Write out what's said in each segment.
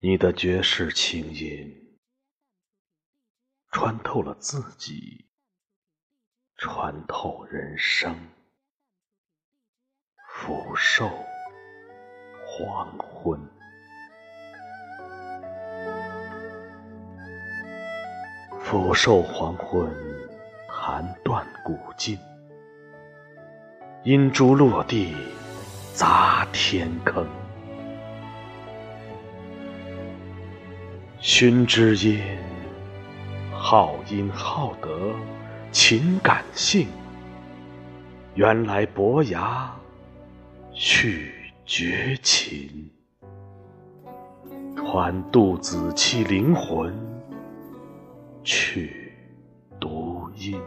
你的绝世清音，穿透了自己，穿透人生。俯首黄昏，俯首黄昏，弹断古今，银珠落地砸天坑。熏之音，好音好德，情感性。原来伯牙去绝琴，传杜子期灵魂去读音。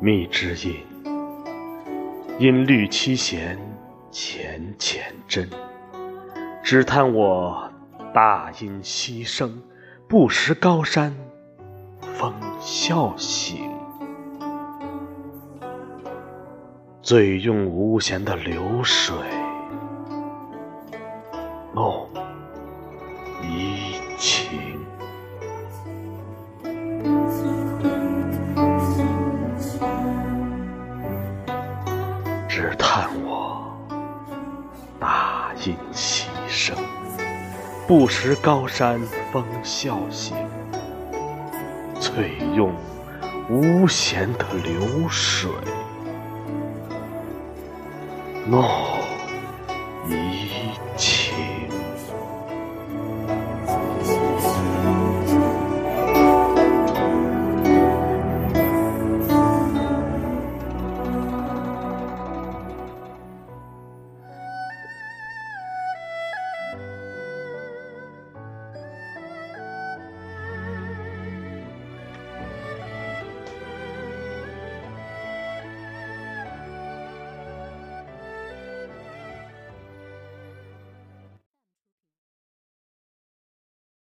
密之音。音律七弦浅浅真，只叹我大音希声，不识高山风笑醒。醉用无弦的流水，弄怡情。只叹我大音希声，不识高山风啸醒。醉用无弦的流水，弄。